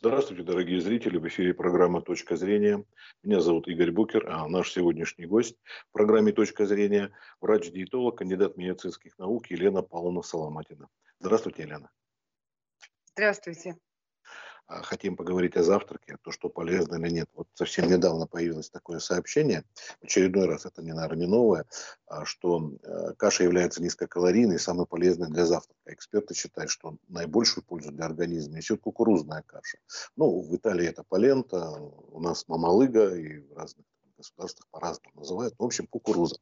Здравствуйте, дорогие зрители. В эфире программа «Точка зрения». Меня зовут Игорь Букер, а наш сегодняшний гость в программе «Точка зрения» – врач-диетолог, кандидат медицинских наук Елена Павловна Соломатина. Здравствуйте, Елена. Здравствуйте. А, хотим поговорить о завтраке, то, что полезно или нет. Вот совсем недавно появилось такое сообщение, в очередной раз, это, наверное, не новое, а, что э, каша является низкокалорийной и самой полезной для завтрака. Эксперты считают, что наибольшую пользу для организма несет кукурузная каша. Ну, в Италии это полента, у нас мамалыга и в разных государствах по-разному называют. В общем, кукуруза.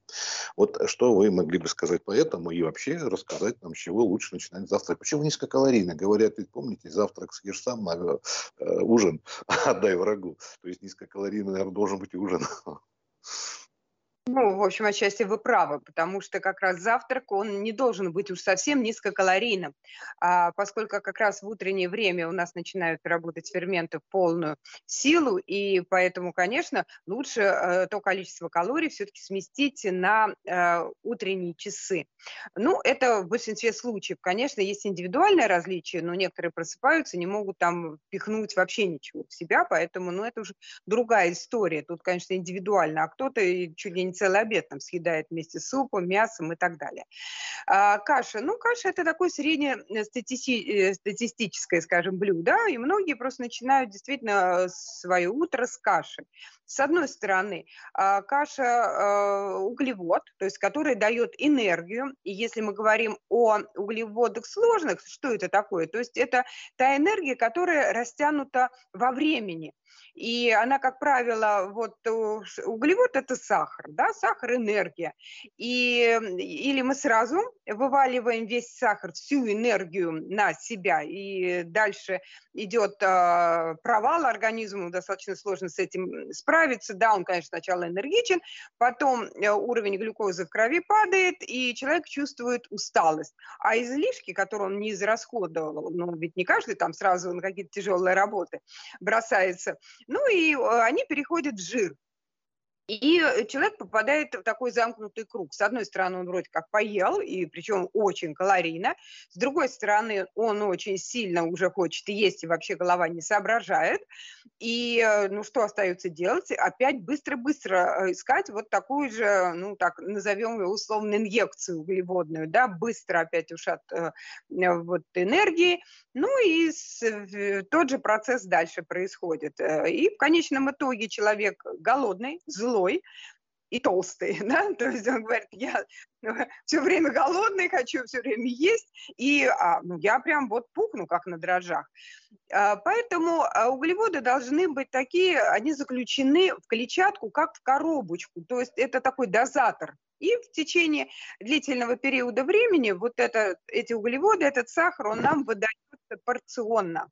Вот что вы могли бы сказать по этому и вообще рассказать нам, с чего лучше начинать завтрак? Почему низкокалорийно? Говорят, ведь помните, завтрак съешь сам, а э, ужин отдай врагу. То есть низкокалорийный, наверное, должен быть и ужин. Ну, в общем, отчасти вы правы, потому что как раз завтрак, он не должен быть уж совсем низкокалорийным, а поскольку как раз в утреннее время у нас начинают работать ферменты в полную силу, и поэтому, конечно, лучше э, то количество калорий все-таки сместить на э, утренние часы. Ну, это в большинстве случаев, конечно, есть индивидуальное различие, но некоторые просыпаются, не могут там пихнуть вообще ничего в себя, поэтому, ну, это уже другая история. Тут, конечно, индивидуально, а кто-то чуть ли не целый обед там съедает вместе с супом, мясом и так далее. А, каша, ну, каша это такое среднестатистическое, скажем, блюдо, и многие просто начинают действительно свое утро с каши. С одной стороны, а, каша углевод, то есть который дает энергию, и если мы говорим о углеводах сложных, что это такое? То есть это та энергия, которая растянута во времени. И она, как правило, вот углевод – это сахар, да, сахар – энергия. И, или мы сразу вываливаем весь сахар, всю энергию на себя, и дальше идет э, провал организму, достаточно сложно с этим справиться. Да, он, конечно, сначала энергичен, потом э, уровень глюкозы в крови падает, и человек чувствует усталость. А излишки, которые он не израсходовал, ну, ведь не каждый там сразу на какие-то тяжелые работы бросается, ну и э, они переходят в жир. И э, человек попадает в такой замкнутый круг. С одной стороны, он вроде как поел, и причем очень калорийно. С другой стороны, он очень сильно уже хочет есть, и вообще голова не соображает. И э, ну что остается делать? Опять быстро-быстро искать вот такую же, ну так назовем ее условно инъекцию углеводную, да, быстро опять уж от вот энергии. Ну и с, тот же процесс дальше происходит. И в конечном итоге человек голодный, злой, злой и толстый, да, то есть он говорит, я все время голодный, хочу все время есть, и а, ну, я прям вот пухну, как на дрожжах. А, поэтому а, углеводы должны быть такие, они заключены в клетчатку, как в коробочку, то есть это такой дозатор. И в течение длительного периода времени вот это, эти углеводы, этот сахар, он нам выдается порционно.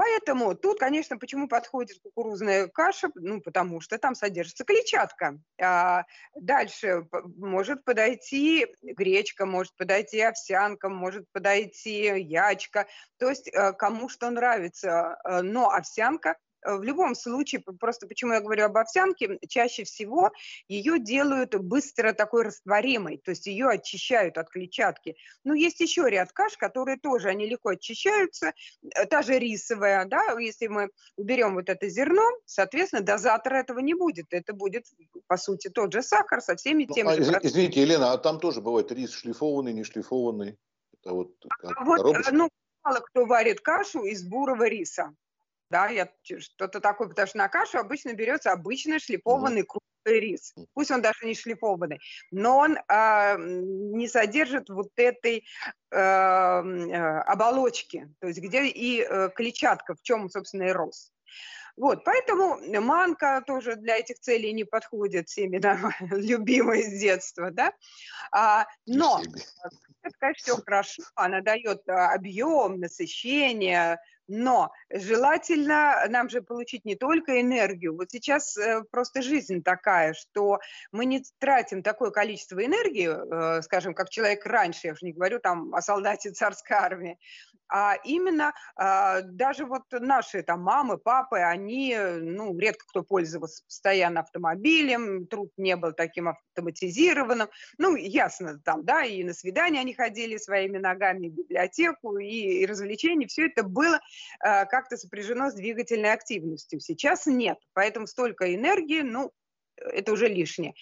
Поэтому тут, конечно, почему подходит кукурузная каша? Ну, потому что там содержится клетчатка. А дальше может подойти гречка, может подойти овсянка, может подойти ячка. То есть э, кому что нравится. Э, но овсянка в любом случае, просто почему я говорю об овсянке, чаще всего ее делают быстро такой растворимой, то есть ее очищают от клетчатки. Но есть еще ряд каш, которые тоже, они легко очищаются, э, та же рисовая, да, если мы уберем вот это зерно, соответственно, дозатора этого не будет, это будет, по сути, тот же сахар со всеми ну, теми ну, же... Извините, Елена, а там тоже бывает рис шлифованный, не шлифованный? Это вот, а вот ну, мало кто варит кашу из бурого риса да, я что-то такое, потому что на кашу обычно берется обычный шлифованный крупный рис. Пусть он даже не шлифованный, но он э, не содержит вот этой э, э, оболочки, то есть где и э, клетчатка, в чем, собственно, и рост. Вот, поэтому манка тоже для этих целей не подходит, всеми да, с детства, да. А, но это, конечно, все хорошо, она дает а, объем, насыщение, но желательно нам же получить не только энергию. Вот сейчас э, просто жизнь такая, что мы не тратим такое количество энергии, э, скажем, как человек раньше, я уже не говорю там о солдате царской армии, а именно а, даже вот наши там мамы, папы, они, ну, редко кто пользовался постоянно автомобилем, труд не был таким автоматизированным, ну, ясно там, да, и на свидания они ходили своими ногами, в библиотеку, и, и развлечения, все это было а, как-то сопряжено с двигательной активностью. Сейчас нет, поэтому столько энергии, ну, это уже лишнее.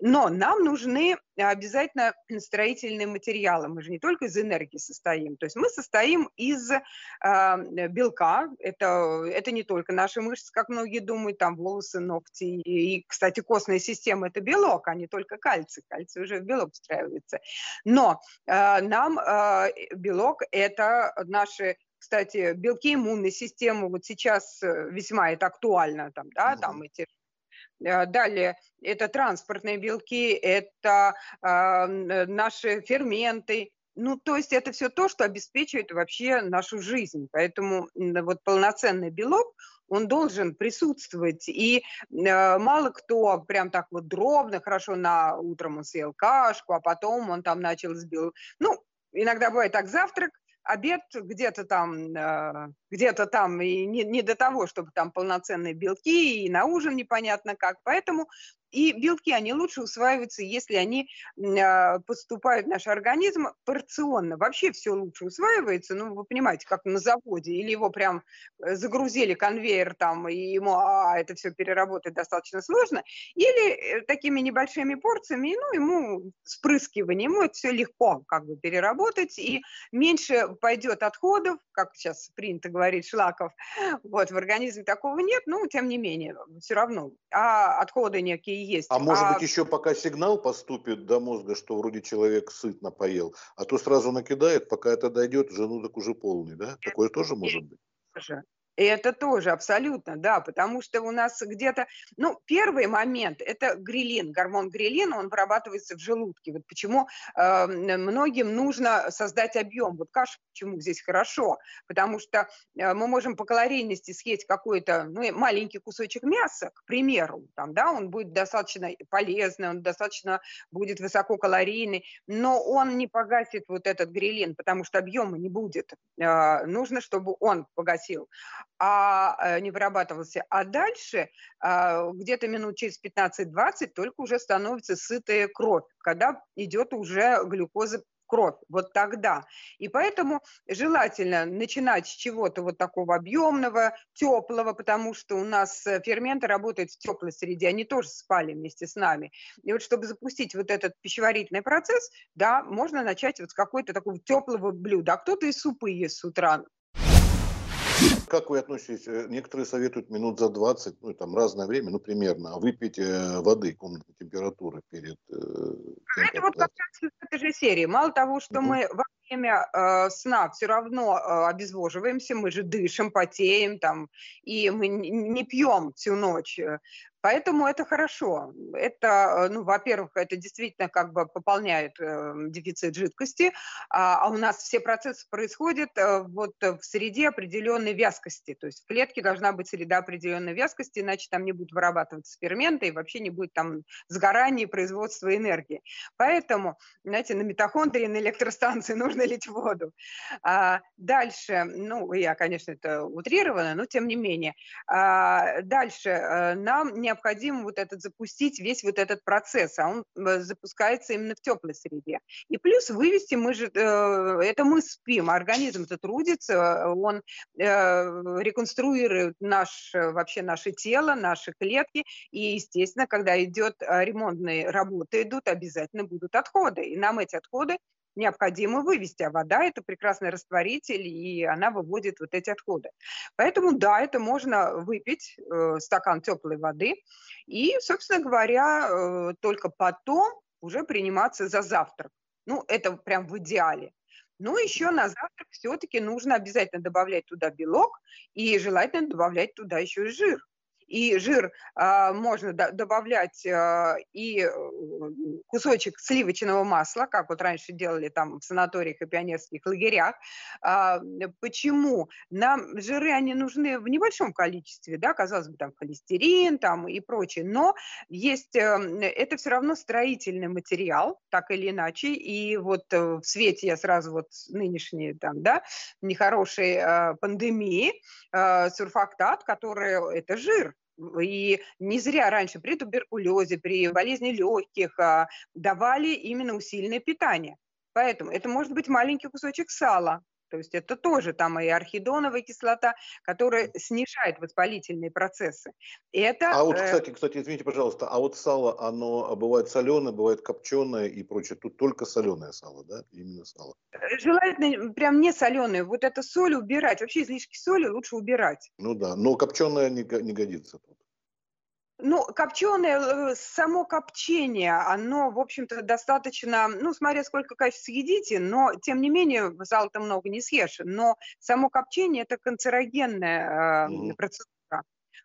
Но нам нужны обязательно строительные материалы. Мы же не только из энергии состоим. То есть мы состоим из э, белка. Это, это не только наши мышцы, как многие думают, там волосы, ногти. И, кстати, костная система – это белок, а не только кальций. Кальций уже в белок встраивается. Но э, нам э, белок – это наши кстати, белки иммунной системы вот сейчас э, весьма это актуально, там, да, там эти далее, это транспортные белки, это э, наши ферменты, ну, то есть это все то, что обеспечивает вообще нашу жизнь. Поэтому вот полноценный белок, он должен присутствовать. И э, мало кто прям так вот дробно, хорошо, на утром он съел кашку, а потом он там начал сбил. Ну, иногда бывает так завтрак, обед где-то там, э, где-то там и не, не до того, чтобы там полноценные белки, и на ужин непонятно как. Поэтому и белки, они лучше усваиваются, если они а, поступают в наш организм порционно. Вообще все лучше усваивается, ну, вы понимаете, как на заводе, или его прям э, загрузили конвейер там, и ему а, это все переработать достаточно сложно, или э, такими небольшими порциями, ну, ему спрыскивание, ему это все легко как бы переработать, и меньше пойдет отходов, как сейчас принято говорить, шлаков, вот, в организме такого нет, ну, тем не менее, все равно. А отходы некие есть. А может а... быть еще пока сигнал поступит до мозга, что вроде человек сытно поел, а то сразу накидает, пока это дойдет, желудок уже полный, да? Такое тоже может быть. Это тоже абсолютно, да, потому что у нас где-то, ну, первый момент – это грилин, гормон грилина, он вырабатывается в желудке. Вот почему э, многим нужно создать объем. Вот каша почему здесь хорошо, потому что э, мы можем по калорийности съесть какой-то ну, маленький кусочек мяса, к примеру, там, да, он будет достаточно полезный, он достаточно будет высококалорийный, но он не погасит вот этот грилин, потому что объема не будет. Э, нужно, чтобы он погасил а э, не вырабатывался. А дальше, а, где-то минут через 15-20, только уже становится сытая кровь, когда идет уже глюкоза кровь, вот тогда. И поэтому желательно начинать с чего-то вот такого объемного, теплого, потому что у нас э, ферменты работают в теплой среде, они тоже спали вместе с нами. И вот чтобы запустить вот этот пищеварительный процесс, да, можно начать вот с какой-то такого теплого блюда. А кто-то и супы ест с утра, как вы относитесь? Э, некоторые советуют минут за 20, ну, там разное время, ну, примерно, выпить э, воды комнатной температуры перед э, тем, Это вот как раз из этой же серии. Мало того, что угу. мы во время э, сна все равно э, обезвоживаемся, мы же дышим, потеем там, и мы не пьем всю ночь. Поэтому это хорошо. Это, ну, во-первых, это действительно как бы пополняет э, дефицит жидкости, а, а у нас все процессы происходят э, вот в среде определенной вязкости. То есть в клетке должна быть среда определенной вязкости, иначе там не будут вырабатываться ферменты и вообще не будет там сгорания и производства энергии. Поэтому, знаете, на митохондрии, на электростанции нужно лить воду. А дальше, ну, я, конечно, это утрировано, но тем не менее. А дальше э, нам не необходимо вот этот запустить весь вот этот процесс, а он э, запускается именно в теплой среде. И плюс вывести мы же, э, это мы спим, организм-то трудится, он э, реконструирует наш, вообще наше тело, наши клетки, и, естественно, когда идет ремонтные работы идут, обязательно будут отходы, и нам эти отходы необходимо вывести, а вода – это прекрасный растворитель, и она выводит вот эти отходы. Поэтому, да, это можно выпить, э, стакан теплой воды, и, собственно говоря, э, только потом уже приниматься за завтрак. Ну, это прям в идеале. Ну, еще на завтрак все-таки нужно обязательно добавлять туда белок и желательно добавлять туда еще и жир. И жир а, можно добавлять а, и э, кусочек сливочного масла, как вот раньше делали там в санаториях и пионерских лагерях. А, почему? Нам жиры, они нужны в небольшом количестве, да, казалось бы, там холестерин там и прочее, но есть, эм, это все равно строительный материал, так или иначе, и вот э, в свете я сразу вот нынешней там, да, нехорошей пандемии, сурфактат, который, это жир, и не зря раньше при туберкулезе, при болезни легких а, давали именно усиленное питание. Поэтому это может быть маленький кусочек сала, то есть это тоже там и архидоновая кислота, которая снижает воспалительные процессы. Это, а вот, э, кстати, кстати, извините, пожалуйста, а вот сало, оно бывает соленое, бывает копченое и прочее. Тут только соленое сало, да? Именно сало. Э, желательно прям не соленое. Вот это соль убирать. Вообще излишки соли лучше убирать. Ну да, но копченое не, не годится тут. Ну, копченое, э, само копчение, оно, в общем-то, достаточно, ну, смотря сколько качеств съедите, но, тем не менее, сала-то много не съешь, но само копчение – это канцерогенная э, процедура.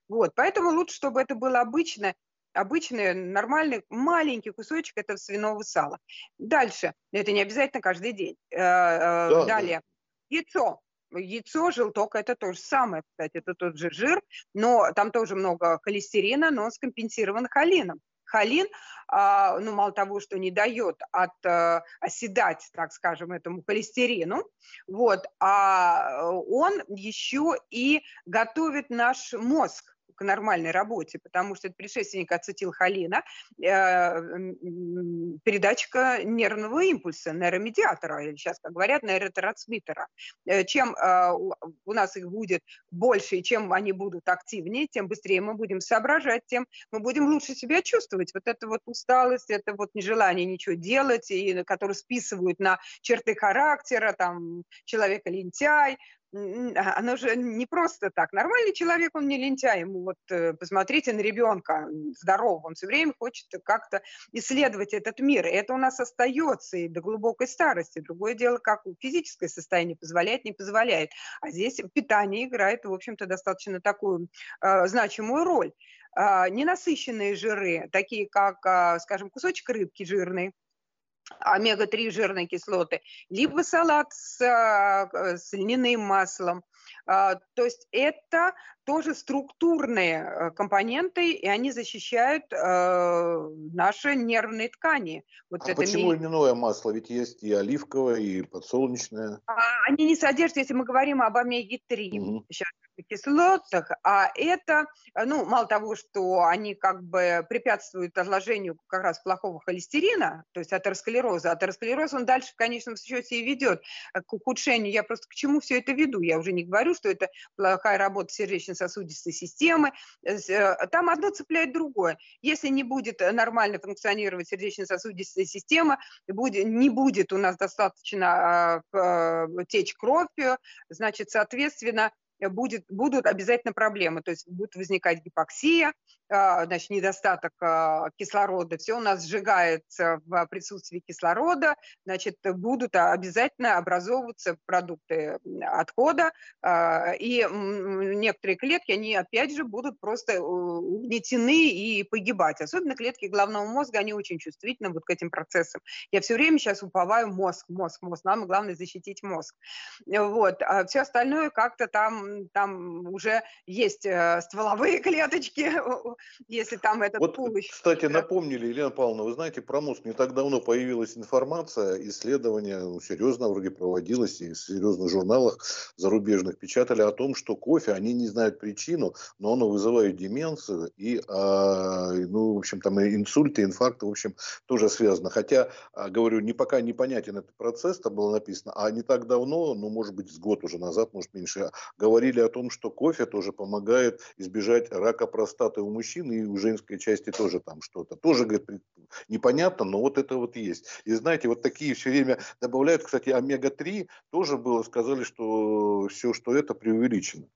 Вот, поэтому лучше, чтобы это было обычно, обычный, нормальный, маленький кусочек этого свиного сала. Дальше, это не обязательно каждый день. Э, э, да, Далее, да. яйцо яйцо, желток – это то же самое, кстати, это тот же жир, но там тоже много холестерина, но скомпенсирован холином. Холин, а, ну, мало того, что не дает от, а, оседать, так скажем, этому холестерину, вот, а он еще и готовит наш мозг к нормальной работе, потому что это предшественник ацетилхолина, э, передатчика нервного импульса, нейромедиатора, или сейчас, как говорят, нейротрансмиттера. Э, чем э, у нас их будет больше, и чем они будут активнее, тем быстрее мы будем соображать, тем мы будем лучше себя чувствовать. Вот эта вот усталость, это вот нежелание ничего делать, и, которые списывают на черты характера, там, человека лентяй, оно же не просто так. Нормальный человек, он не лентяй. Ему вот э, посмотрите на ребенка здорового, он все время хочет как-то исследовать этот мир. И это у нас остается и до глубокой старости. Другое дело, как физическое состояние позволяет, не позволяет. А здесь питание играет, в общем-то, достаточно такую э, значимую роль. Э, ненасыщенные жиры, такие как, э, скажем, кусочек рыбки жирный, омега-3 жирные кислоты, либо салат с, а, с льняным маслом. А, то есть это тоже структурные э, компоненты, и они защищают э, наши нервные ткани. Вот а это почему ми... льняное масло? Ведь есть и оливковое, и подсолнечное. А, они не содержат, если мы говорим об омеге-3. Угу. Сейчас кислотах, а это, э, ну, мало того, что они как бы препятствуют отложению как раз плохого холестерина, то есть атеросклероза, атеросклероз он дальше в конечном счете и ведет к ухудшению. Я просто к чему все это веду? Я уже не говорю, что это плохая работа сердечно-сосудистой системы. Э, там одно цепляет другое. Если не будет нормально функционировать сердечно-сосудистая система, будет, не будет у нас достаточно э, течь кровь, значит, соответственно, будет, будут обязательно проблемы, то есть будет возникать гипоксия, а, значит, недостаток а, кислорода, все у нас сжигается в присутствии кислорода, значит, будут обязательно образовываться продукты отхода, а, и некоторые клетки, они опять же будут просто угнетены и погибать. Особенно клетки головного мозга, они очень чувствительны вот к этим процессам. Я все время сейчас уповаю мозг, мозг, мозг. Нам главное защитить мозг. Вот. А все остальное как-то там, там уже есть э, стволовые клеточки, если там этот вот, пул еще... Кстати, напомнили, Елена Павловна, вы знаете, про мозг не так давно появилась информация, исследование ну, серьезно вроде проводилось, и в серьезных журналах зарубежных печатали о том, что кофе, они не знают причину, но оно вызывает деменцию, и, а, ну, в общем, там и инсульты, инфаркты, в общем, тоже связано. Хотя, а, говорю, не пока непонятен этот процесс, там было написано, а не так давно, ну, может быть, с год уже назад, может, меньше, говорили о том, что кофе тоже помогает избежать рака простаты у мужчин, и у женской части тоже там что-то. Тоже, говорит, непонятно, но вот это вот есть. И знаете, вот такие все время добавляют, кстати, омега-3 тоже было, сказали, что все, что это преувеличено.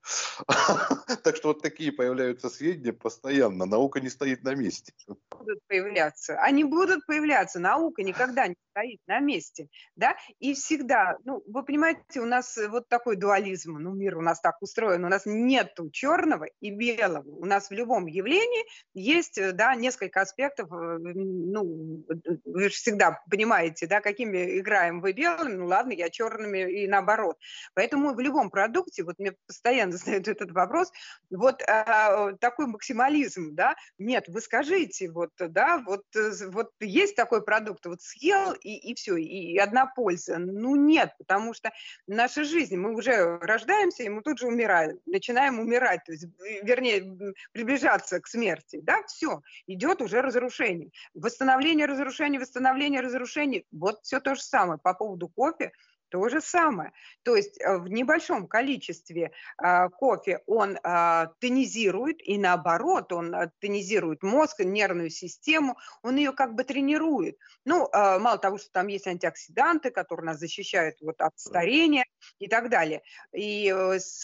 Так что вот такие появляются сведения постоянно, наука не стоит на месте. будут появляться, они будут появляться. Наука никогда не стоит на месте, да, и всегда, ну, вы понимаете, у нас вот такой дуализм, ну, мир у нас так устроен, у нас нету черного и белого, у нас в любом явлении есть, да, несколько аспектов, э, ну, вы же всегда понимаете, да, какими играем вы белыми, ну, ладно, я черными и наоборот. Поэтому в любом продукте, вот мне постоянно задают этот вопрос, вот а, такой максимализм, да, нет, вы скажите, вот, да, вот, э, вот есть такой продукт, вот съел и, и все, и одна польза. Ну нет, потому что наша жизнь, мы уже рождаемся, и мы тут же умираем, начинаем умирать, то есть, вернее, приближаться к смерти, да, все, идет уже разрушение. Восстановление, разрушение, восстановление, разрушение, вот все то же самое по поводу кофе, то же самое. То есть э, в небольшом количестве э, кофе он э, тонизирует, и наоборот, он тонизирует мозг, нервную систему, он ее как бы тренирует. Ну, мало того, что там есть антиоксиданты, которые нас защищают вот, от старения и так далее. И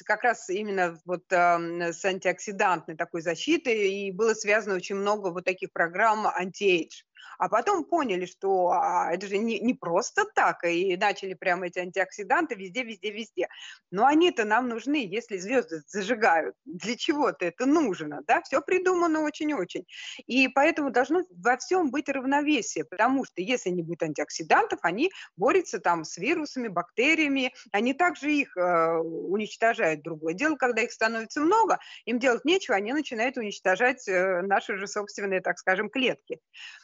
как раз именно вот э, с антиоксидантной такой защитой и было связано очень много вот таких программ anti-age а потом поняли, что а, это же не, не просто так, и начали прямо эти антиоксиданты везде, везде, везде. Но они-то нам нужны, если звезды зажигают. Для чего-то это нужно, да? Все придумано очень-очень. И поэтому должно во всем быть равновесие, потому что если не будет антиоксидантов, они борются там с вирусами, бактериями, они также их э, уничтожают. Другое дело, когда их становится много, им делать нечего, они начинают уничтожать э, наши же собственные, так скажем, клетки.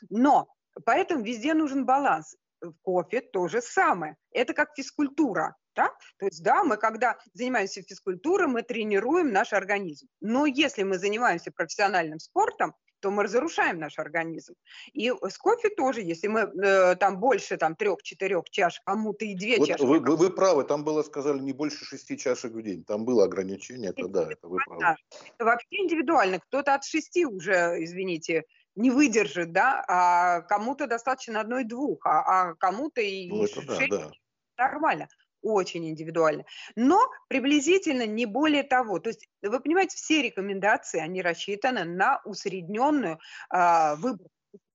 Но Поэтому везде нужен баланс. В кофе то же самое. Это как физкультура. Да? То есть, да, мы когда занимаемся физкультурой, мы тренируем наш организм. Но если мы занимаемся профессиональным спортом, то мы разрушаем наш организм. И с кофе тоже, если мы э, там больше там трех-четырех чаш, кому-то и две вот чашки. Вы, вы, вы правы, там было, сказали, не больше шести чашек в день. Там было ограничение, это да, это вы правы. Это вообще индивидуально. Кто-то от шести уже, извините, не выдержит, да, а кому-то достаточно одной-двух, а, а кому-то и ну, да, да. нормально очень индивидуально. Но приблизительно не более того. То есть, вы понимаете, все рекомендации, они рассчитаны на усредненную э, выбор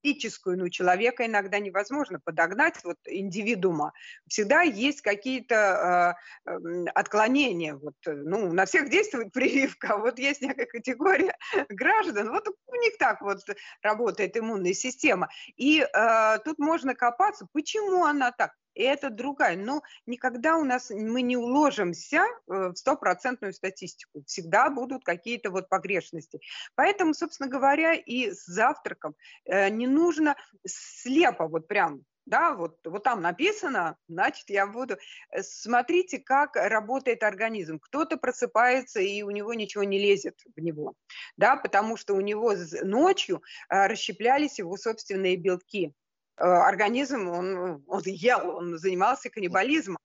физическую, ну, человека иногда невозможно подогнать, вот, индивидуума. Всегда есть какие-то э, отклонения. Вот, ну, на всех действует прививка, а вот есть некая категория граждан, вот у них так вот работает иммунная система. И э, тут можно копаться, почему она так это другая. Но никогда у нас мы не уложимся э, в стопроцентную статистику. Всегда будут какие-то вот погрешности. Поэтому, собственно говоря, и с завтраком э, не нужно слепо вот прям да, вот, вот там написано, значит, я буду... Э, смотрите, как работает организм. Кто-то просыпается, и у него ничего не лезет в него, да, потому что у него ночью расщеплялись его собственные белки. Э, организм, он, он ел, он занимался каннибализмом.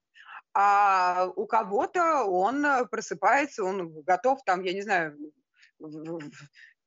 А у кого-то он просыпается, он готов там, я не знаю,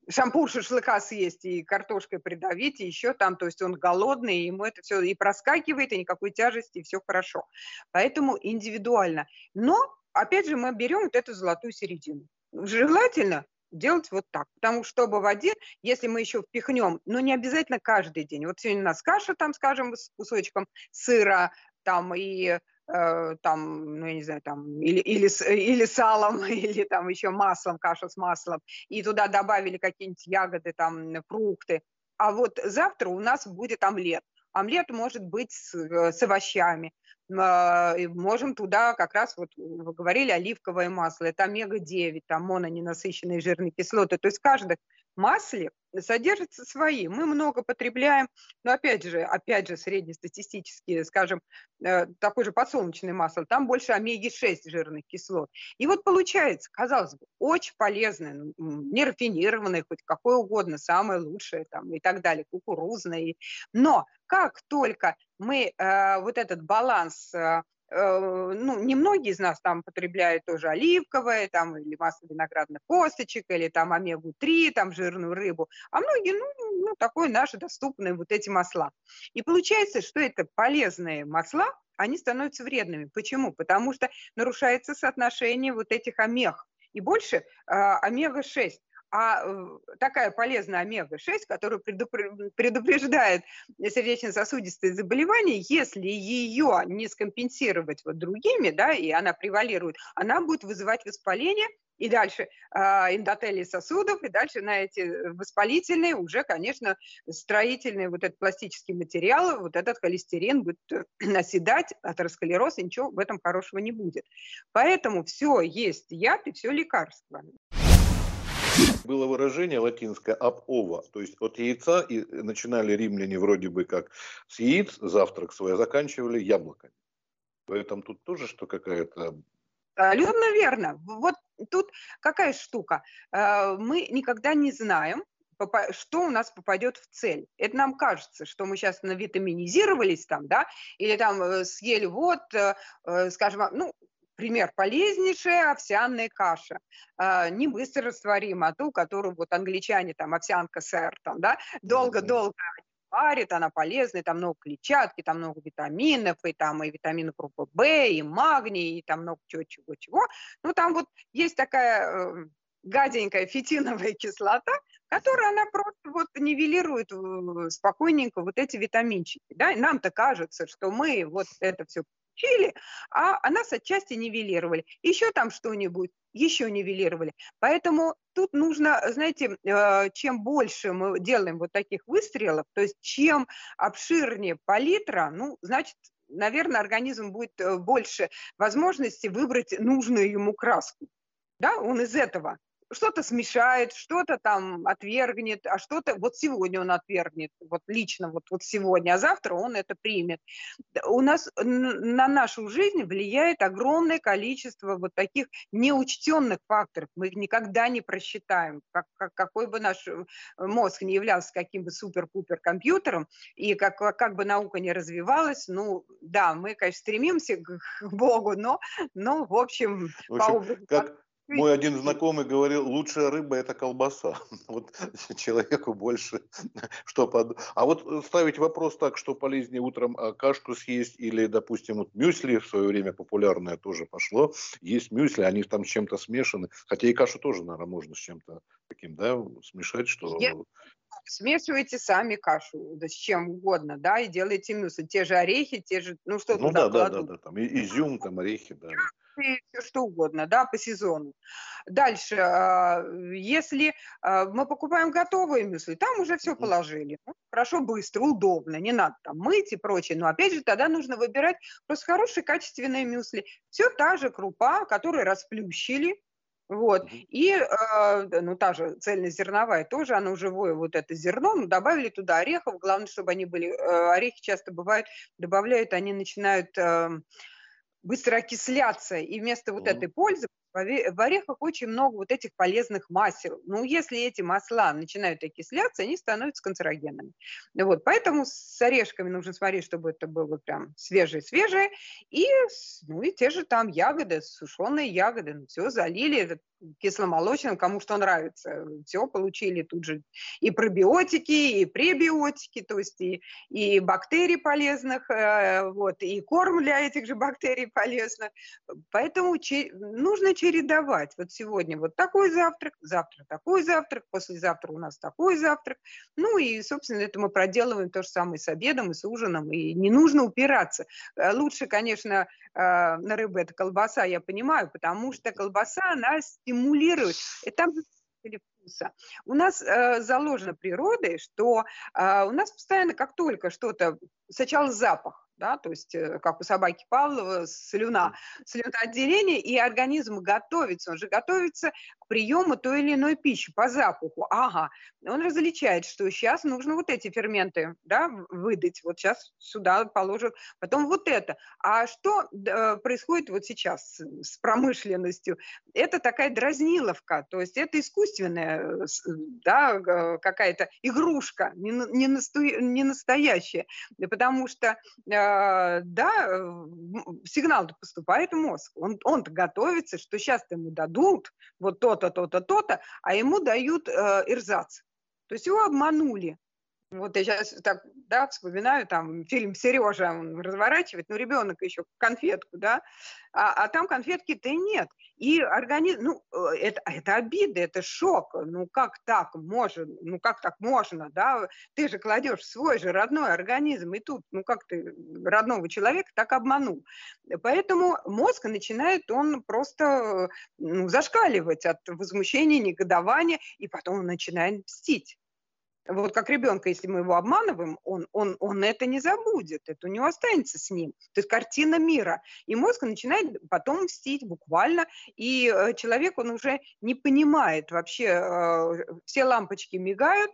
шампур шашлыка съесть и картошкой придавить, и еще там, то есть он голодный, ему это все и проскакивает, и никакой тяжести, и все хорошо. Поэтому индивидуально. Но, опять же, мы берем вот эту золотую середину. Желательно делать вот так. Потому что в воде, если мы еще впихнем, но не обязательно каждый день. Вот сегодня у нас каша, там, скажем, с кусочком сыра, там, и э, там, ну, я не знаю, там, или, или, или салом, или там еще маслом, каша с маслом, и туда добавили какие-нибудь ягоды, там, фрукты. А вот завтра у нас будет омлет. Омлет может быть с, э, с овощами. А, можем туда как раз, вот вы говорили, оливковое масло, это омега-9, там мононенасыщенные жирные кислоты. То есть в каждом масле содержатся свои. Мы много потребляем, но опять же, опять же, среднестатистические, скажем, э, такое же подсолнечное масло, там больше омеги-6 жирных кислот. И вот получается, казалось бы, очень полезное, нерафинированное, хоть какое угодно, самое лучшее там и так далее, кукурузное. Но как только мы э, вот этот баланс э, Э, ну, немногие из нас там потребляют тоже оливковое, там, или масло виноградных косточек, или там омегу-3, там, жирную рыбу, а многие, ну, ну, такое наши доступные вот эти масла. И получается, что это полезные масла, они становятся вредными. Почему? Потому что нарушается соотношение вот этих омег. И больше э, омега-6. А э, такая полезная омега-6, которая предупреждает сердечно-сосудистые заболевания, если ее не скомпенсировать вот другими, да, и она превалирует, она будет вызывать воспаление, и дальше э, эндотелии сосудов, и дальше на эти воспалительные уже, конечно, строительные вот этот пластический материал, вот этот холестерин будет э, наседать, атеросклероз, и ничего в этом хорошего не будет. Поэтому все есть яд и все лекарство. Было выражение латинское «об ова», то есть от яйца, и начинали римляне вроде бы как с яиц завтрак свой, а заканчивали яблоками. Поэтому тут тоже что какая-то Абсолютно верно. Вот тут какая штука. Э, мы никогда не знаем, что у нас попадет в цель. Это нам кажется, что мы сейчас навитаминизировались там, да, или там э, съели вот, э, скажем, ну, пример полезнейшая овсяная каша, не быстро растворима, а ту, которую вот англичане там овсянка сэр там, да, долго-долго варит, она полезная, там много клетчатки, там много витаминов, и там и витамины группы В, и магний, и там много чего-чего-чего. Ну, там вот есть такая э, гаденькая фитиновая кислота, которая она просто вот нивелирует э, спокойненько вот эти витаминчики. Да? нам-то кажется, что мы вот это все получили, а нас отчасти нивелировали. Еще там что-нибудь, еще нивелировали. Поэтому тут нужно, знаете, э, чем больше мы делаем вот таких выстрелов, то есть чем обширнее палитра, ну, значит, наверное, организм будет э, больше возможности выбрать нужную ему краску. Да, он из этого что-то смешает, что-то там отвергнет, а что-то вот сегодня он отвергнет, вот лично вот, вот сегодня, а завтра он это примет. У нас на нашу жизнь влияет огромное количество вот таких неучтенных факторов. Мы их никогда не просчитаем. Как, как, какой бы наш э, мозг не являлся каким бы супер-пупер компьютером, и как, как бы наука не развивалась, ну да, мы, конечно, стремимся к, Богу, но, но в общем, в общем по как, мой один знакомый говорил, лучшая рыба – это колбаса. Вот человеку больше что под... А вот ставить вопрос так, что полезнее утром а, кашку съесть или, допустим, вот мюсли в свое время популярное тоже пошло. Есть мюсли, они там с чем-то смешаны. Хотя и кашу тоже, наверное, можно с чем-то таким, да, смешать, что... Я смешиваете сами кашу да, с чем угодно, да, и делаете мюсли. Те же орехи, те же, ну что ну, туда да, кладут. да, да, да, там изюм, там орехи, да и все что угодно, да, по сезону. Дальше, а, если а, мы покупаем готовые мюсли, там уже все положили. Ну, хорошо, быстро, удобно, не надо там мыть и прочее. Но опять же, тогда нужно выбирать просто хорошие качественные мюсли. Все та же крупа, которую расплющили, вот. И, э, ну, та же цельнозерновая тоже, оно живое вот это зерно, ну, добавили туда орехов, главное, чтобы они были, э, орехи часто бывают, добавляют, они начинают э, быстро окисляться, и вместо вот этой пользы в орехах очень много вот этих полезных масел. Ну, если эти масла начинают окисляться, они становятся канцерогенами. Вот, поэтому с орешками нужно смотреть, чтобы это было прям свежее-свежее. И, ну, и те же там ягоды, сушеные ягоды, ну, все залили, кисломолочным, кому что нравится. Все получили тут же и пробиотики, и пребиотики, то есть и, и бактерий полезных, э, вот, и корм для этих же бактерий полезных. Поэтому нужно чередовать. Вот сегодня вот такой завтрак, завтра такой завтрак, послезавтра у нас такой завтрак. Ну и, собственно, это мы проделываем то же самое с обедом и с ужином, и не нужно упираться. Э, лучше, конечно, э, на рыбу это колбаса, я понимаю, потому что колбаса, она стимулирует. И там вкуса. У нас э, заложено природой, что э, у нас постоянно, как только что-то, сначала запах, да, то есть э, как у собаки Павлова, слюна, слюноотделение, и организм готовится, он же готовится к приему той или иной пищи по запаху. Ага, он различает, что сейчас нужно вот эти ферменты да, выдать, вот сейчас сюда положат, потом вот это. А что э, происходит вот сейчас с промышленностью? Это такая дразниловка, то есть это искусственная э, да, какая-то игрушка, не, не, насто, не настоящая, потому что Э, да, сигнал поступает в мозг. Он, он-то готовится, что сейчас ему дадут вот то-то, то-то, то-то, а ему дают э, ирзац. То есть его обманули. Вот я сейчас так, да, вспоминаю, там фильм «Сережа» он разворачивает, ну, ребенок еще конфетку, да, а, а там конфетки-то нет. И организм, ну, э, это, это обида, это шок. Ну, как так можно, ну, как так можно, да? Ты же кладешь свой же родной организм, и тут, ну, как ты родного человека так обманул. Поэтому мозг начинает, он просто ну, зашкаливать от возмущения, негодования, и потом он начинает мстить вот как ребенка, если мы его обманываем, он, он, он это не забудет, это у него останется с ним. То есть картина мира. И мозг начинает потом мстить буквально, и э, человек, он уже не понимает вообще, э, все лампочки мигают,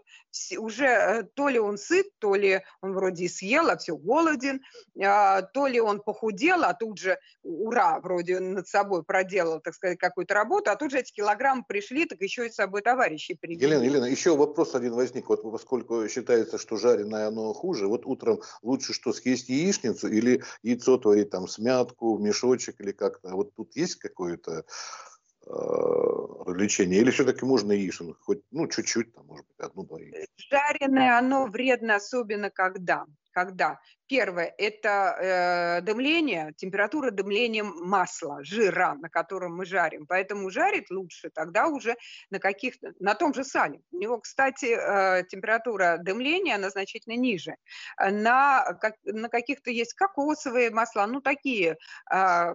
уже э, то ли он сыт, то ли он вроде съел, а все голоден, а, то ли он похудел, а тут же, ура, вроде над собой проделал, так сказать, какую-то работу, а тут же эти килограммы пришли, так еще и с собой товарищи привели. Елена, Елена, еще вопрос один возник. Вот поскольку считается, что жареное оно хуже, вот утром лучше что, съесть яичницу или яйцо творить там смятку, мешочек или как-то? Вот тут есть какое-то развлечение? Или все-таки можно яишен? Хоть, ну, чуть-чуть, там, может быть, одну-два яичницу. Жареное, оно вредно, особенно когда? Когда первое – это э, дымление, температура дымления масла, жира, на котором мы жарим. Поэтому жарить лучше тогда уже на каких-то, на том же сале. У него, кстати, э, температура дымления, она значительно ниже. На, как, на каких-то есть кокосовые масла, ну такие, э,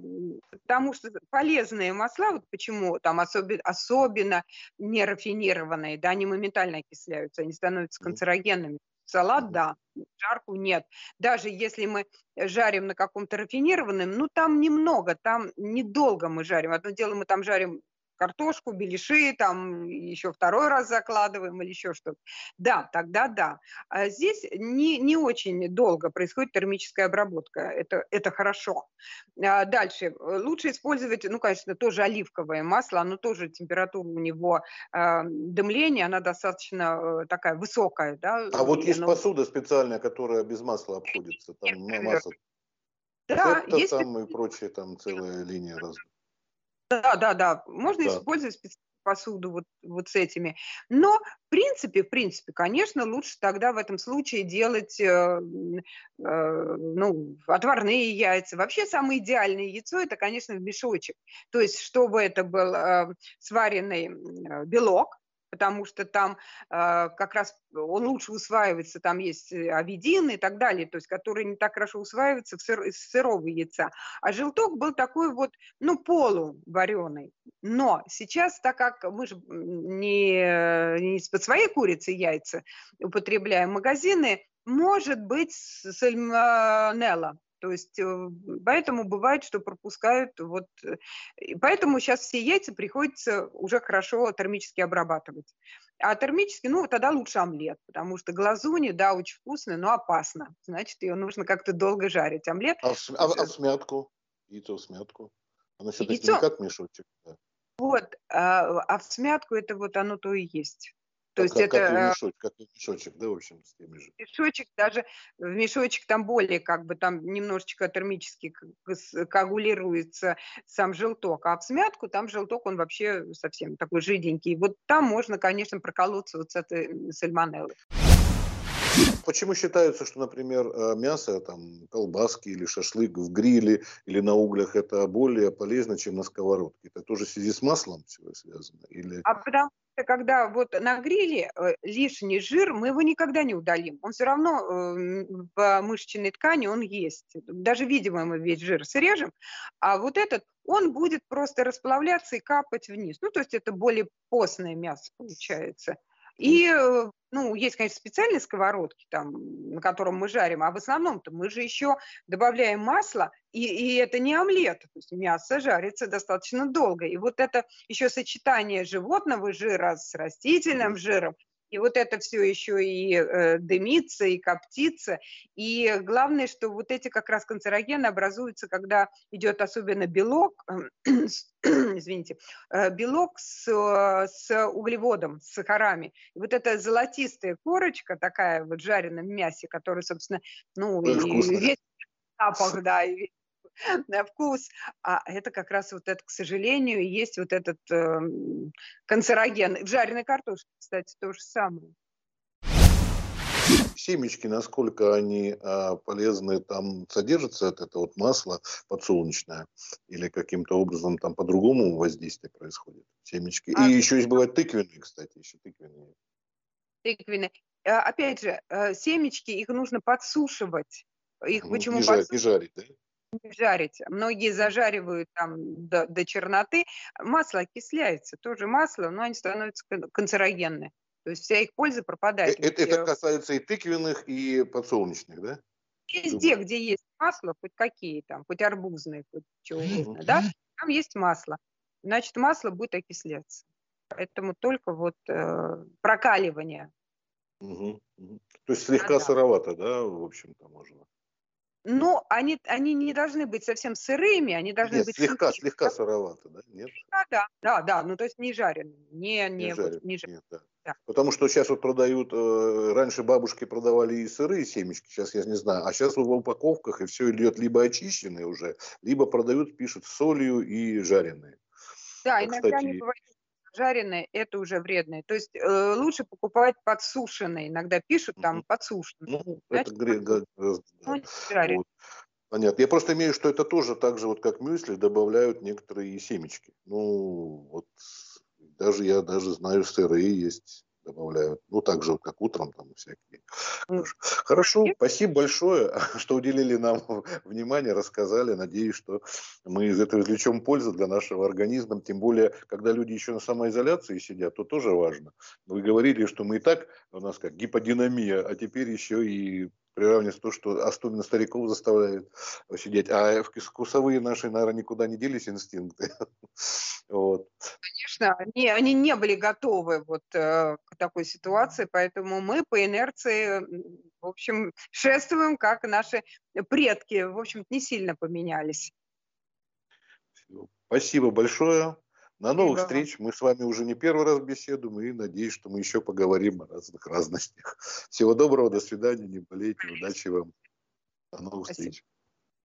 потому что полезные масла, вот почему там особенно, особенно нерафинированные, да, они моментально окисляются, они становятся канцерогенными салат, да, жарку нет. Даже если мы жарим на каком-то рафинированном, ну там немного, там недолго мы жарим. Одно дело мы там жарим картошку, беляши, там еще второй раз закладываем или еще что-то. Да, тогда да. А здесь не, не очень долго происходит термическая обработка. Это, это хорошо. А дальше. Лучше использовать, ну, конечно, тоже оливковое масло. Оно тоже температура у него э, дымления, она достаточно э, такая высокая. Да? А вот есть оно... посуда специальная, которая без масла обходится. Там масло. Да, это есть там и прочие там целая линия разных. Да, да, да. Можно да. использовать специальную посуду вот, вот с этими. Но в принципе, в принципе, конечно, лучше тогда в этом случае делать э, э, ну, отварные яйца. Вообще самое идеальное яйцо это, конечно, в мешочек. То есть, чтобы это был э, сваренный э, белок, потому что там э, как раз он лучше усваивается, там есть э, авидин и так далее, то есть которые не так хорошо усваиваются в сыр, из сырого яйца. А желток был такой вот, ну, полувареный. Но сейчас, так как мы же не, не из-под своей курицы яйца употребляем магазины, может быть сальмонелла. То есть э, поэтому бывает, что пропускают вот... Э, поэтому сейчас все яйца приходится уже хорошо термически обрабатывать. А термически, ну, тогда лучше омлет, потому что глазуни, да, очень вкусно, но опасно. Значит, ее нужно как-то долго жарить. Омлет... А, а, а смятку? Яйцо в смятку? Оно все-таки Яйцо... не как мешочек. Да. Вот, а, а в смятку это вот оно то и есть. То есть как, это... Как мешочек, как мешочек, да, в общем, с теми же. Мешочек, даже в мешочек там более как бы там немножечко термически коагулируется сам желток, а в смятку там желток, он вообще совсем такой жиденький. Вот там можно, конечно, проколоться вот с этой сальмонеллой. Почему считается, что, например, э, мясо, там, колбаски или шашлык в гриле или на углях это более полезно, чем на сковородке? Это тоже в связи с маслом связано? Или... А потому что когда вот на гриле э, лишний жир, мы его никогда не удалим. Он все равно э, в мышечной ткани он есть. Даже видимо мы весь жир срежем, а вот этот он будет просто расплавляться и капать вниз. Ну, то есть это более постное мясо получается. И, э, ну, есть, конечно, специальные сковородки, там, на котором мы жарим, а в основном-то мы же еще добавляем масло, и, и это не омлет, то есть мясо жарится достаточно долго. И вот это еще сочетание животного жира с растительным жиром, и вот это все еще и э, дымится, и коптится. И главное, что вот эти как раз канцерогены образуются, когда идет особенно белок, извините, э, белок с, с углеводом, с сахарами. И вот эта золотистая корочка такая вот в жареном мясе, которая, собственно, ну, и, весь запах, да, и вкус. А это как раз вот это, к сожалению, есть вот этот э, канцероген. В жареной картошке, кстати, то же самое. Семечки, насколько они а, полезны, там содержится это, это вот масло подсолнечное или каким-то образом там по-другому воздействие происходит? Семечки. А, И еще есть бывают тыквенные, кстати, еще тыквенные. Тыквенные. А, опять же, э, семечки, их нужно подсушивать. Их ну, почему не, жарить, не жарить, да? Не жарить. Многие зажаривают там до, до черноты. Масло окисляется, тоже масло, но они становятся канцерогенны. То есть вся их польза пропадает. Э, это, это касается и тыквенных, и подсолнечных, да? Везде, где есть масло, хоть какие там, хоть арбузные, хоть чего угодно, да, там есть масло. Значит, масло будет окисляться. Поэтому только вот э, прокаливание. Угу. То есть слегка а, сыровато, да, в общем-то, можно? Ну, они, они не должны быть совсем сырыми, они должны Нет, быть... слегка, слегка сыровато, да? Нет? Да, да, да, да, ну то есть не жареные, не, не, не, жареные, вот, не жареные. Нет, да. Да. Потому что сейчас вот продают, э, раньше бабушки продавали и сырые семечки, сейчас я не знаю, а сейчас в упаковках и все идет либо очищенные уже, либо продают, пишут солью и жареные. Да, а, иногда кстати... они бывают жареные, это уже вредные. То есть э, лучше покупать подсушенные. Иногда пишут там подсушенные. Ну, Значит, это грех, да, да. Вот. Понятно. Я просто имею, что это тоже так же, вот как мюсли, добавляют некоторые семечки. Ну, вот даже я даже знаю, сырые есть добавляют. Ну, так же, как утром там всякие. Хорошо, спасибо большое, что уделили нам внимание, рассказали. Надеюсь, что мы из этого извлечем пользу для нашего организма. Тем более, когда люди еще на самоизоляции сидят, то тоже важно. Вы говорили, что мы и так, у нас как гиподинамия, а теперь еще и приравнивается то, что особенно стариков заставляют сидеть. А вкусовые наши, наверное, никуда не делись инстинкты. вот. Конечно, они, они не были готовы вот э, к такой ситуации, поэтому мы по инерции, в общем, шествуем, как наши предки, в общем не сильно поменялись. Спасибо большое. На новых да. встреч. Мы с вами уже не первый раз беседуем и надеюсь, что мы еще поговорим о разных разностях. Всего доброго, до свидания, не болейте, удачи вам. До новых Спасибо. встреч.